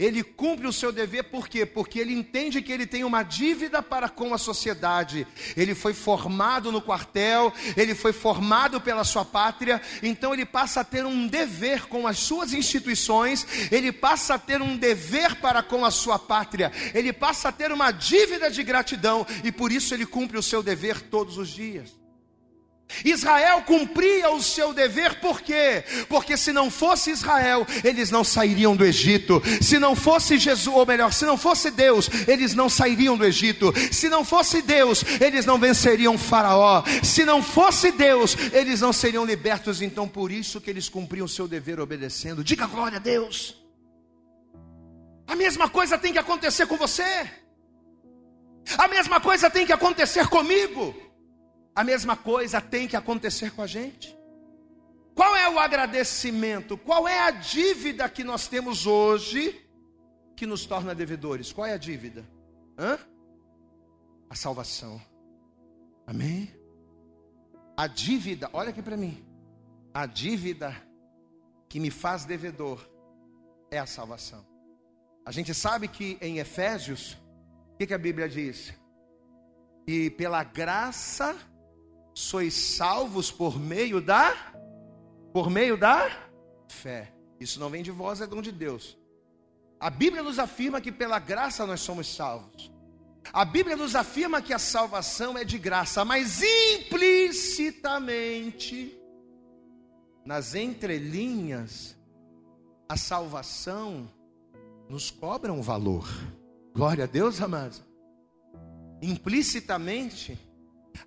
ele cumpre o seu dever por quê? Porque ele entende que ele tem uma dívida para com a sociedade. Ele foi formado no quartel, ele foi formado pela sua pátria, então ele passa a ter um dever com as suas instituições, ele passa a ter um dever para com a sua pátria, ele passa a ter uma dívida de gratidão e por isso ele cumpre o seu dever todos os dias. Israel cumpria o seu dever, por quê? Porque se não fosse Israel, eles não sairiam do Egito. Se não fosse Jesus, ou melhor, se não fosse Deus, eles não sairiam do Egito. Se não fosse Deus, eles não venceriam Faraó. Se não fosse Deus, eles não seriam libertos. Então, por isso que eles cumpriam o seu dever obedecendo. Diga glória a Deus. A mesma coisa tem que acontecer com você. A mesma coisa tem que acontecer comigo. A mesma coisa tem que acontecer com a gente. Qual é o agradecimento? Qual é a dívida que nós temos hoje que nos torna devedores? Qual é a dívida? Hã? A salvação. Amém? A dívida, olha aqui para mim. A dívida que me faz devedor é a salvação. A gente sabe que em Efésios, o que, que a Bíblia diz? E pela graça sois salvos por meio da por meio da fé. Isso não vem de vós, é dom de Deus. A Bíblia nos afirma que pela graça nós somos salvos. A Bíblia nos afirma que a salvação é de graça, mas implicitamente, nas entrelinhas, a salvação nos cobra um valor. Glória a Deus, amados. Implicitamente,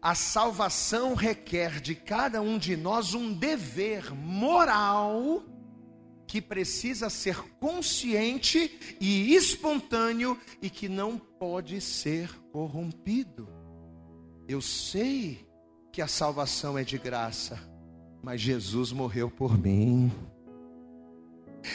a salvação requer de cada um de nós um dever moral que precisa ser consciente e espontâneo e que não pode ser corrompido. Eu sei que a salvação é de graça, mas Jesus morreu por mim.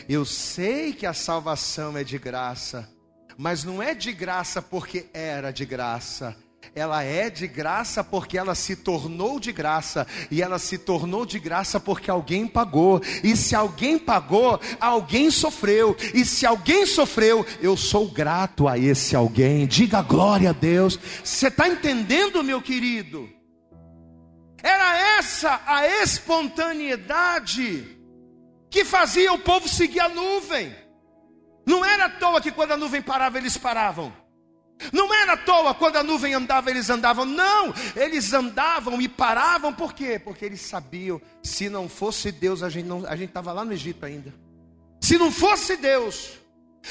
Eu sei que a salvação é de graça, mas não é de graça porque era de graça ela é de graça porque ela se tornou de graça, e ela se tornou de graça porque alguém pagou, e se alguém pagou, alguém sofreu, e se alguém sofreu, eu sou grato a esse alguém, diga glória a Deus. Você está entendendo, meu querido? Era essa a espontaneidade que fazia o povo seguir a nuvem. Não era à toa que quando a nuvem parava, eles paravam. Não era à toa quando a nuvem andava, eles andavam. Não, eles andavam e paravam, por quê? Porque eles sabiam, se não fosse Deus, a gente estava lá no Egito ainda. Se não fosse Deus,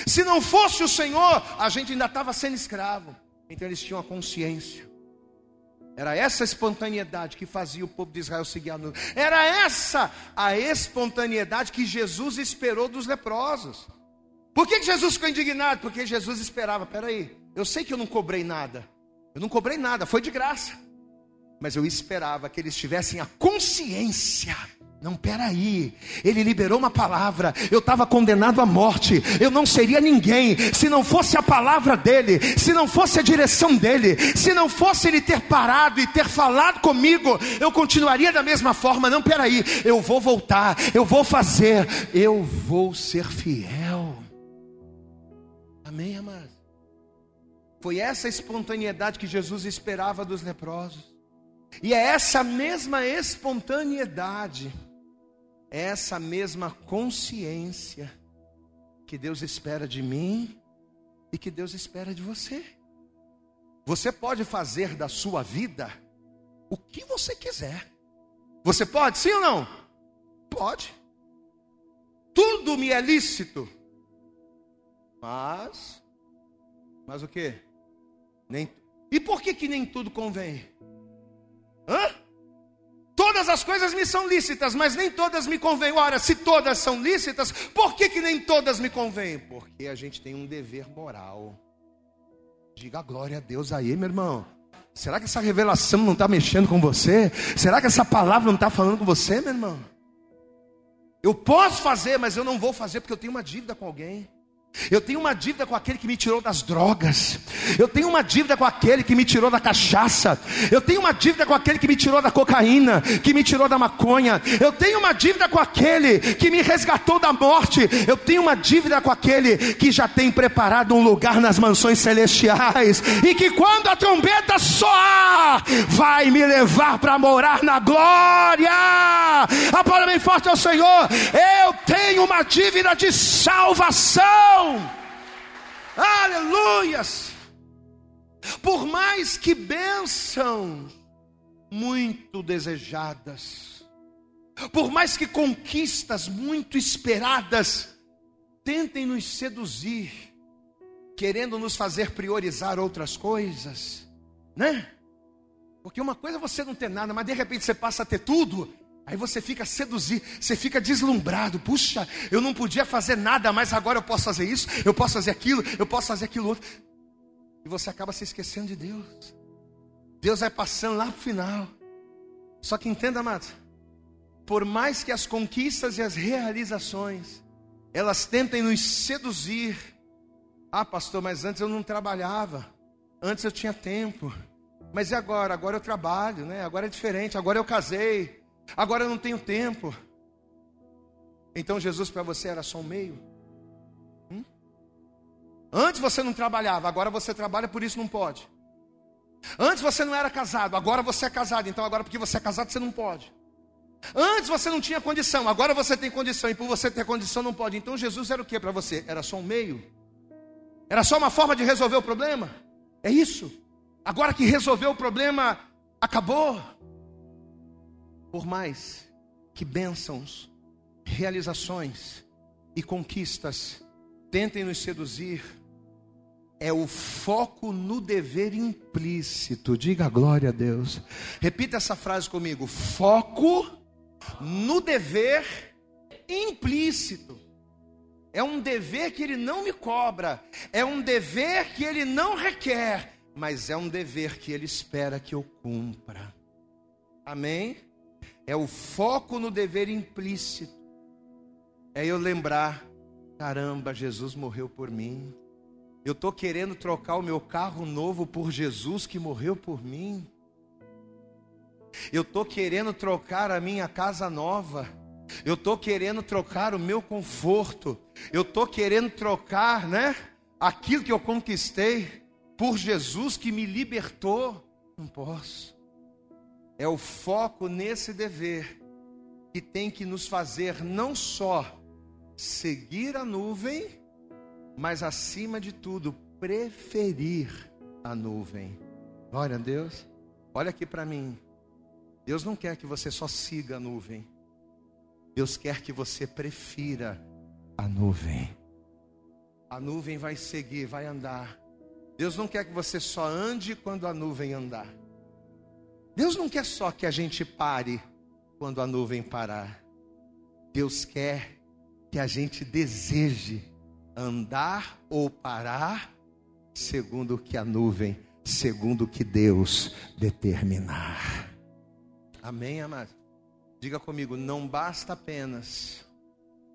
se não fosse o Senhor, a gente ainda estava sendo escravo. Então eles tinham a consciência. Era essa espontaneidade que fazia o povo de Israel seguir a nuvem. Era essa a espontaneidade que Jesus esperou dos leprosos. Por que Jesus ficou indignado? Porque Jesus esperava, peraí, eu sei que eu não cobrei nada. Eu não cobrei nada, foi de graça. Mas eu esperava que eles tivessem a consciência. Não, peraí, ele liberou uma palavra, eu estava condenado à morte, eu não seria ninguém se não fosse a palavra dele, se não fosse a direção dele, se não fosse ele ter parado e ter falado comigo, eu continuaria da mesma forma. Não, peraí, eu vou voltar, eu vou fazer, eu vou ser fiel. Amém, amado? Foi essa espontaneidade que Jesus esperava dos leprosos. E é essa mesma espontaneidade, é essa mesma consciência que Deus espera de mim e que Deus espera de você. Você pode fazer da sua vida o que você quiser. Você pode, sim ou não? Pode. Tudo me é lícito. Mas, mas o que? Nem, e por que, que nem tudo convém? Hã? Todas as coisas me são lícitas, mas nem todas me convêm. Ora, se todas são lícitas, por que, que nem todas me convêm? Porque a gente tem um dever moral. Diga glória a Deus aí, meu irmão. Será que essa revelação não está mexendo com você? Será que essa palavra não está falando com você, meu irmão? Eu posso fazer, mas eu não vou fazer porque eu tenho uma dívida com alguém. Eu tenho uma dívida com aquele que me tirou das drogas. Eu tenho uma dívida com aquele que me tirou da cachaça. Eu tenho uma dívida com aquele que me tirou da cocaína, que me tirou da maconha. Eu tenho uma dívida com aquele que me resgatou da morte. Eu tenho uma dívida com aquele que já tem preparado um lugar nas mansões celestiais e que quando a trombeta soar, vai me levar para morar na glória. A palavra bem forte ao Senhor. Eu tenho uma dívida de salvação. Aleluias! Por mais que bênçãos muito desejadas, por mais que conquistas muito esperadas tentem nos seduzir, querendo nos fazer priorizar outras coisas, né? Porque uma coisa é você não ter nada, mas de repente você passa a ter tudo, Aí você fica seduzido, você fica deslumbrado. Puxa, eu não podia fazer nada, mas agora eu posso fazer isso, eu posso fazer aquilo, eu posso fazer aquilo outro. E você acaba se esquecendo de Deus. Deus vai passando lá para o final. Só que entenda, amado, por mais que as conquistas e as realizações, elas tentem nos seduzir. Ah, pastor, mas antes eu não trabalhava, antes eu tinha tempo. Mas e agora? Agora eu trabalho, né? Agora é diferente, agora eu casei, Agora eu não tenho tempo. Então Jesus para você era só um meio? Hum? Antes você não trabalhava, agora você trabalha, por isso não pode. Antes você não era casado, agora você é casado, então agora porque você é casado você não pode. Antes você não tinha condição, agora você tem condição, e por você ter condição não pode. Então Jesus era o que para você? Era só um meio? Era só uma forma de resolver o problema? É isso? Agora que resolveu o problema, acabou por mais que bênçãos, realizações e conquistas tentem nos seduzir, é o foco no dever implícito. Diga glória a Deus. Repita essa frase comigo: foco no dever implícito. É um dever que ele não me cobra, é um dever que ele não requer, mas é um dever que ele espera que eu cumpra. Amém? É o foco no dever implícito. É eu lembrar: caramba, Jesus morreu por mim. Eu estou querendo trocar o meu carro novo por Jesus que morreu por mim. Eu estou querendo trocar a minha casa nova. Eu estou querendo trocar o meu conforto. Eu estou querendo trocar, né? Aquilo que eu conquistei por Jesus que me libertou. Não posso. É o foco nesse dever que tem que nos fazer não só seguir a nuvem, mas acima de tudo, preferir a nuvem. Glória a Deus. Olha aqui para mim. Deus não quer que você só siga a nuvem. Deus quer que você prefira a nuvem. A nuvem vai seguir, vai andar. Deus não quer que você só ande quando a nuvem andar. Deus não quer só que a gente pare quando a nuvem parar. Deus quer que a gente deseje andar ou parar segundo o que a nuvem, segundo o que Deus determinar. Amém, amado? Diga comigo, não basta apenas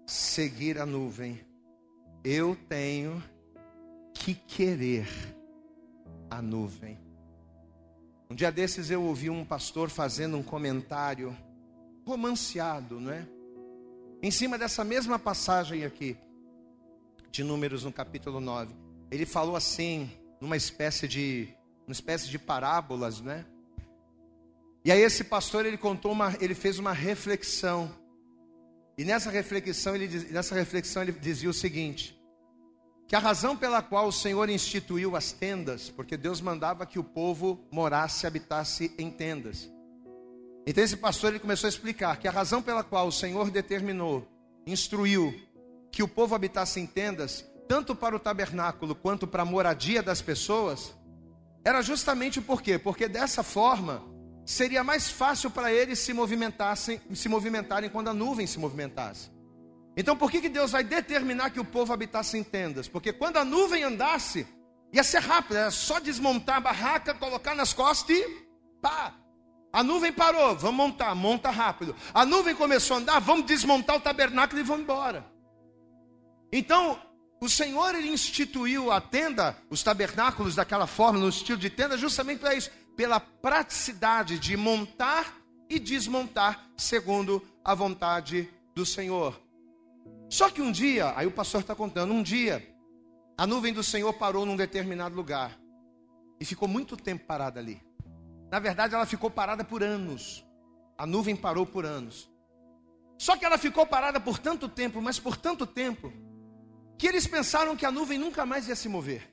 seguir a nuvem. Eu tenho que querer a nuvem. Um dia desses eu ouvi um pastor fazendo um comentário romanceado, não é? Em cima dessa mesma passagem aqui, de Números no capítulo 9. Ele falou assim, numa espécie de, uma espécie de parábolas, né? E aí esse pastor ele contou uma, ele fez uma reflexão. E nessa reflexão ele nessa reflexão ele dizia o seguinte: que a razão pela qual o Senhor instituiu as tendas, porque Deus mandava que o povo morasse, habitasse em tendas. Então esse pastor ele começou a explicar que a razão pela qual o Senhor determinou, instruiu que o povo habitasse em tendas, tanto para o tabernáculo quanto para a moradia das pessoas, era justamente por quê? Porque dessa forma seria mais fácil para eles se movimentassem, se movimentarem quando a nuvem se movimentasse. Então por que, que Deus vai determinar que o povo habitasse em tendas? Porque quando a nuvem andasse, ia ser rápido, era só desmontar a barraca, colocar nas costas e pá. A nuvem parou, vamos montar, monta rápido. A nuvem começou a andar, vamos desmontar o tabernáculo e vamos embora. Então, o Senhor ele instituiu a tenda, os tabernáculos daquela forma, no estilo de tenda, justamente para isso, pela praticidade de montar e desmontar segundo a vontade do Senhor. Só que um dia, aí o pastor está contando, um dia, a nuvem do Senhor parou num determinado lugar e ficou muito tempo parada ali. Na verdade, ela ficou parada por anos. A nuvem parou por anos. Só que ela ficou parada por tanto tempo, mas por tanto tempo, que eles pensaram que a nuvem nunca mais ia se mover.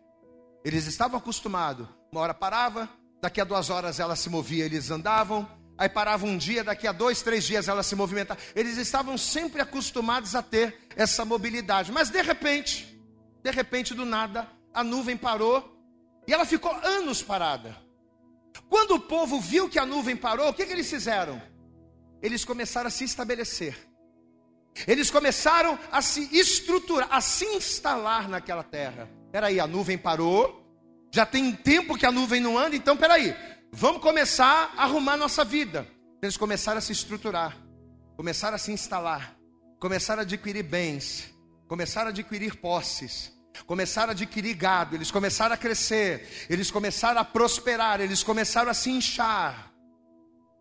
Eles estavam acostumados. Uma hora parava, daqui a duas horas ela se movia, eles andavam. Aí parava um dia, daqui a dois, três dias ela se movimentava. Eles estavam sempre acostumados a ter essa mobilidade. Mas de repente, de repente, do nada, a nuvem parou e ela ficou anos parada. Quando o povo viu que a nuvem parou, o que, que eles fizeram? Eles começaram a se estabelecer. Eles começaram a se estruturar, a se instalar naquela terra. Peraí, a nuvem parou. Já tem tempo que a nuvem não anda, então peraí, vamos começar a arrumar nossa vida. Eles começaram a se estruturar, começaram a se instalar, começaram a adquirir bens, começaram a adquirir posses, começaram a adquirir gado, eles começaram a crescer, eles começaram a prosperar, eles começaram a se inchar.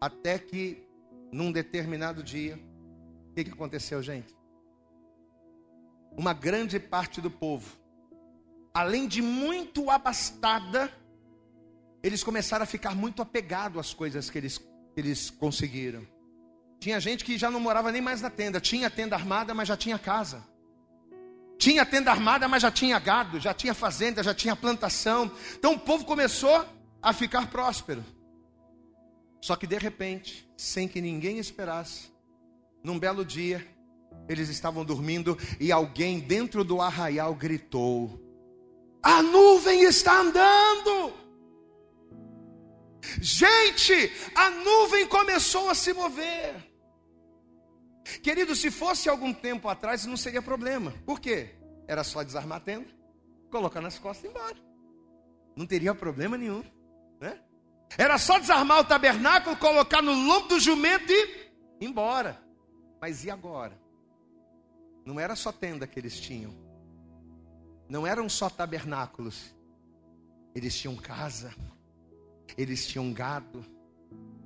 Até que, num determinado dia, o que, que aconteceu, gente? Uma grande parte do povo, além de muito abastada, eles começaram a ficar muito apegados às coisas que eles, eles conseguiram. Tinha gente que já não morava nem mais na tenda, tinha tenda armada, mas já tinha casa. Tinha tenda armada, mas já tinha gado, já tinha fazenda, já tinha plantação. Então o povo começou a ficar próspero. Só que de repente, sem que ninguém esperasse, num belo dia, eles estavam dormindo e alguém dentro do arraial gritou: A nuvem está andando! Gente, a nuvem começou a se mover. Querido, se fosse algum tempo atrás, não seria problema. Por quê? Era só desarmar a tenda, colocar nas costas e ir embora. Não teria problema nenhum. Né? Era só desarmar o tabernáculo, colocar no lombo do jumento e ir embora. Mas e agora? Não era só tenda que eles tinham. Não eram só tabernáculos. Eles tinham casa. Eles tinham gado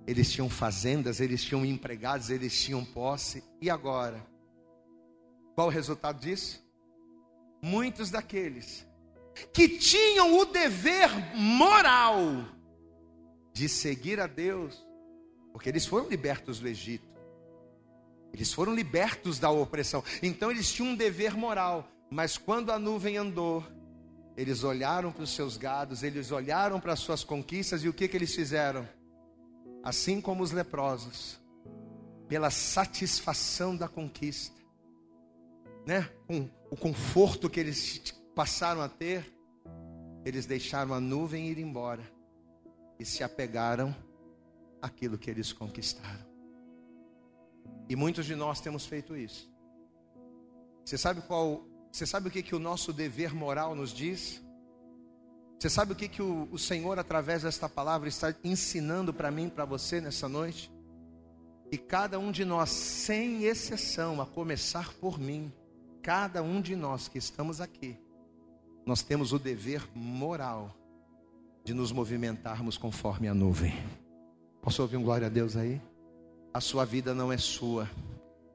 eles tinham fazendas, eles tinham empregados, eles tinham posse. E agora? Qual o resultado disso? Muitos daqueles que tinham o dever moral de seguir a Deus, porque eles foram libertos do Egito, eles foram libertos da opressão, então eles tinham um dever moral, mas quando a nuvem andou, eles olharam para os seus gados, eles olharam para as suas conquistas e o que, que eles fizeram? assim como os leprosos, pela satisfação da conquista, né? Com o conforto que eles passaram a ter, eles deixaram a nuvem ir embora e se apegaram àquilo que eles conquistaram. E muitos de nós temos feito isso. Você sabe qual? Você sabe o que que o nosso dever moral nos diz? Você sabe o que, que o, o Senhor, através desta palavra, está ensinando para mim, para você nessa noite? E cada um de nós, sem exceção, a começar por mim, cada um de nós que estamos aqui, nós temos o dever moral de nos movimentarmos conforme a nuvem. Posso ouvir um glória a Deus aí? A sua vida não é sua,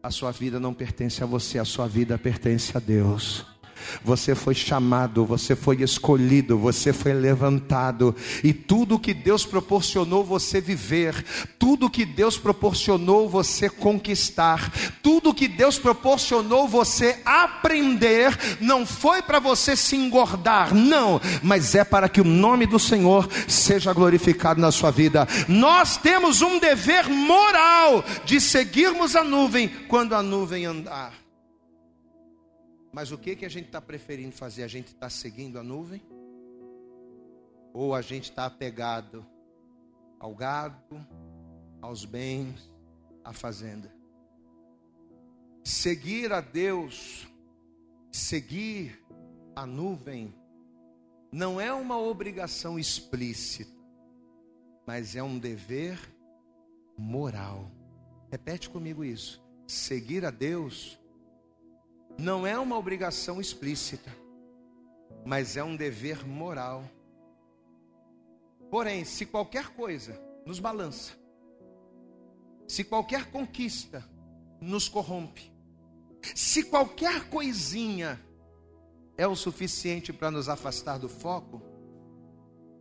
a sua vida não pertence a você, a sua vida pertence a Deus. Você foi chamado, você foi escolhido, você foi levantado, e tudo que Deus proporcionou você viver, tudo que Deus proporcionou você conquistar, tudo que Deus proporcionou você aprender, não foi para você se engordar, não, mas é para que o nome do Senhor seja glorificado na sua vida. Nós temos um dever moral de seguirmos a nuvem quando a nuvem andar. Mas o que, que a gente está preferindo fazer? A gente está seguindo a nuvem? Ou a gente está apegado ao gado, aos bens, à fazenda? Seguir a Deus, seguir a nuvem, não é uma obrigação explícita, mas é um dever moral. Repete comigo isso. Seguir a Deus não é uma obrigação explícita, mas é um dever moral. Porém, se qualquer coisa nos balança, se qualquer conquista nos corrompe, se qualquer coisinha é o suficiente para nos afastar do foco,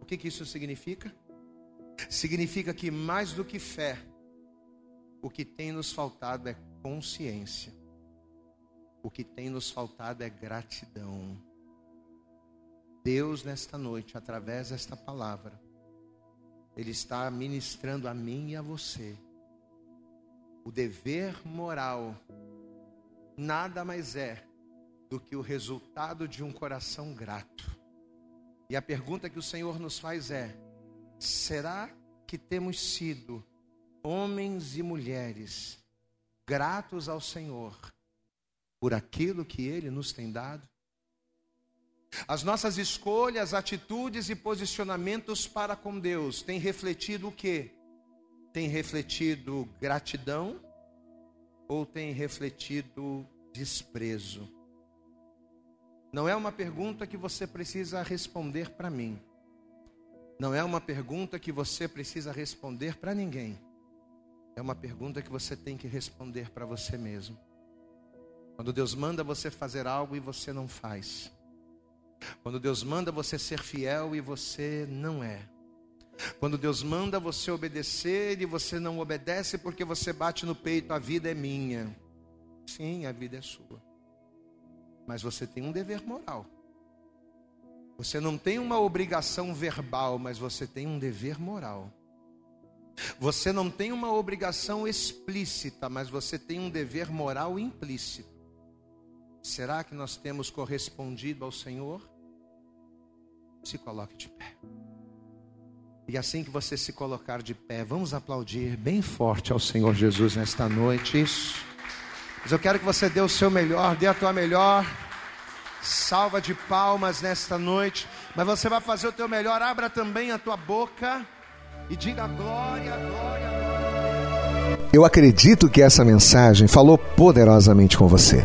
o que, que isso significa? Significa que mais do que fé, o que tem nos faltado é consciência, o que tem nos faltado é gratidão. Deus, nesta noite, através desta palavra, Ele está ministrando a mim e a você o dever moral nada mais é do que o resultado de um coração grato. E a pergunta que o Senhor nos faz é: será que temos sido homens e mulheres gratos ao Senhor por aquilo que Ele nos tem dado? As nossas escolhas, atitudes e posicionamentos para com Deus têm refletido o que? Tem refletido gratidão ou tem refletido desprezo? Não é uma pergunta que você precisa responder para mim. Não é uma pergunta que você precisa responder para ninguém. É uma pergunta que você tem que responder para você mesmo. Quando Deus manda você fazer algo e você não faz. Quando Deus manda você ser fiel e você não é. Quando Deus manda você obedecer e você não obedece porque você bate no peito, a vida é minha. Sim, a vida é sua. Mas você tem um dever moral. Você não tem uma obrigação verbal, mas você tem um dever moral. Você não tem uma obrigação explícita, mas você tem um dever moral implícito. Será que nós temos correspondido ao Senhor? Se coloque de pé. E assim que você se colocar de pé, vamos aplaudir bem forte ao Senhor Jesus nesta noite. Isso. Mas eu quero que você dê o seu melhor, dê a tua melhor salva de palmas nesta noite. Mas você vai fazer o teu melhor, abra também a tua boca e diga glória, glória, glória. Eu acredito que essa mensagem falou poderosamente com você.